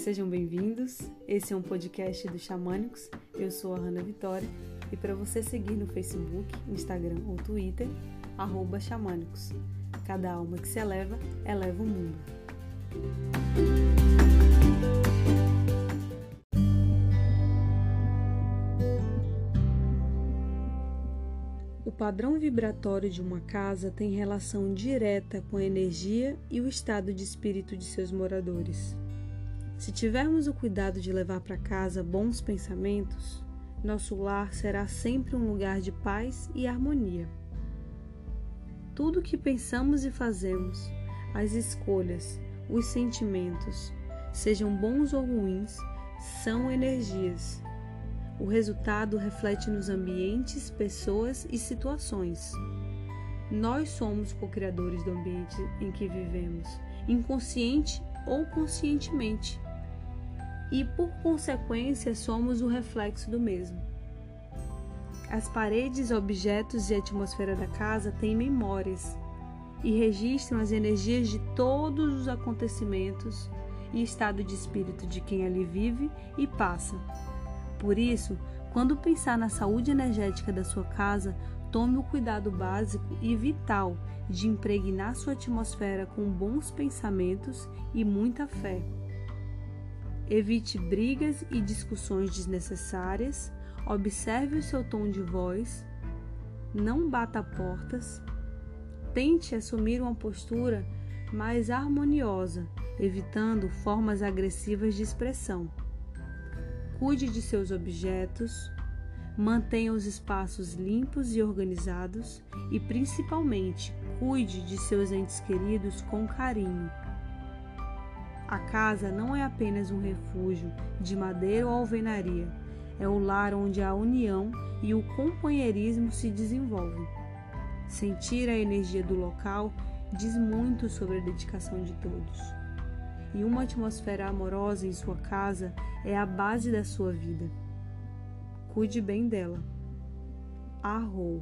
Sejam bem-vindos. Esse é um podcast do Xamânicos. Eu sou a Hanna Vitória e para você seguir no Facebook, Instagram ou Twitter, Xamânicos. Cada alma que se eleva, eleva o mundo. O padrão vibratório de uma casa tem relação direta com a energia e o estado de espírito de seus moradores. Se tivermos o cuidado de levar para casa bons pensamentos, nosso lar será sempre um lugar de paz e harmonia. Tudo o que pensamos e fazemos, as escolhas, os sentimentos, sejam bons ou ruins, são energias. O resultado reflete nos ambientes, pessoas e situações. Nós somos co-criadores do ambiente em que vivemos, inconsciente ou conscientemente e, por consequência, somos o reflexo do mesmo. As paredes, objetos e atmosfera da casa têm memórias e registram as energias de todos os acontecimentos e estado de espírito de quem ali vive e passa. Por isso, quando pensar na saúde energética da sua casa, tome o cuidado básico e vital de impregnar sua atmosfera com bons pensamentos e muita fé. Evite brigas e discussões desnecessárias. Observe o seu tom de voz. Não bata portas. Tente assumir uma postura mais harmoniosa, evitando formas agressivas de expressão. Cuide de seus objetos. Mantenha os espaços limpos e organizados e, principalmente, cuide de seus entes queridos com carinho. A casa não é apenas um refúgio de madeira ou alvenaria, é o lar onde a união e o companheirismo se desenvolvem. Sentir a energia do local diz muito sobre a dedicação de todos. E uma atmosfera amorosa em sua casa é a base da sua vida. Cuide bem dela. Arrou.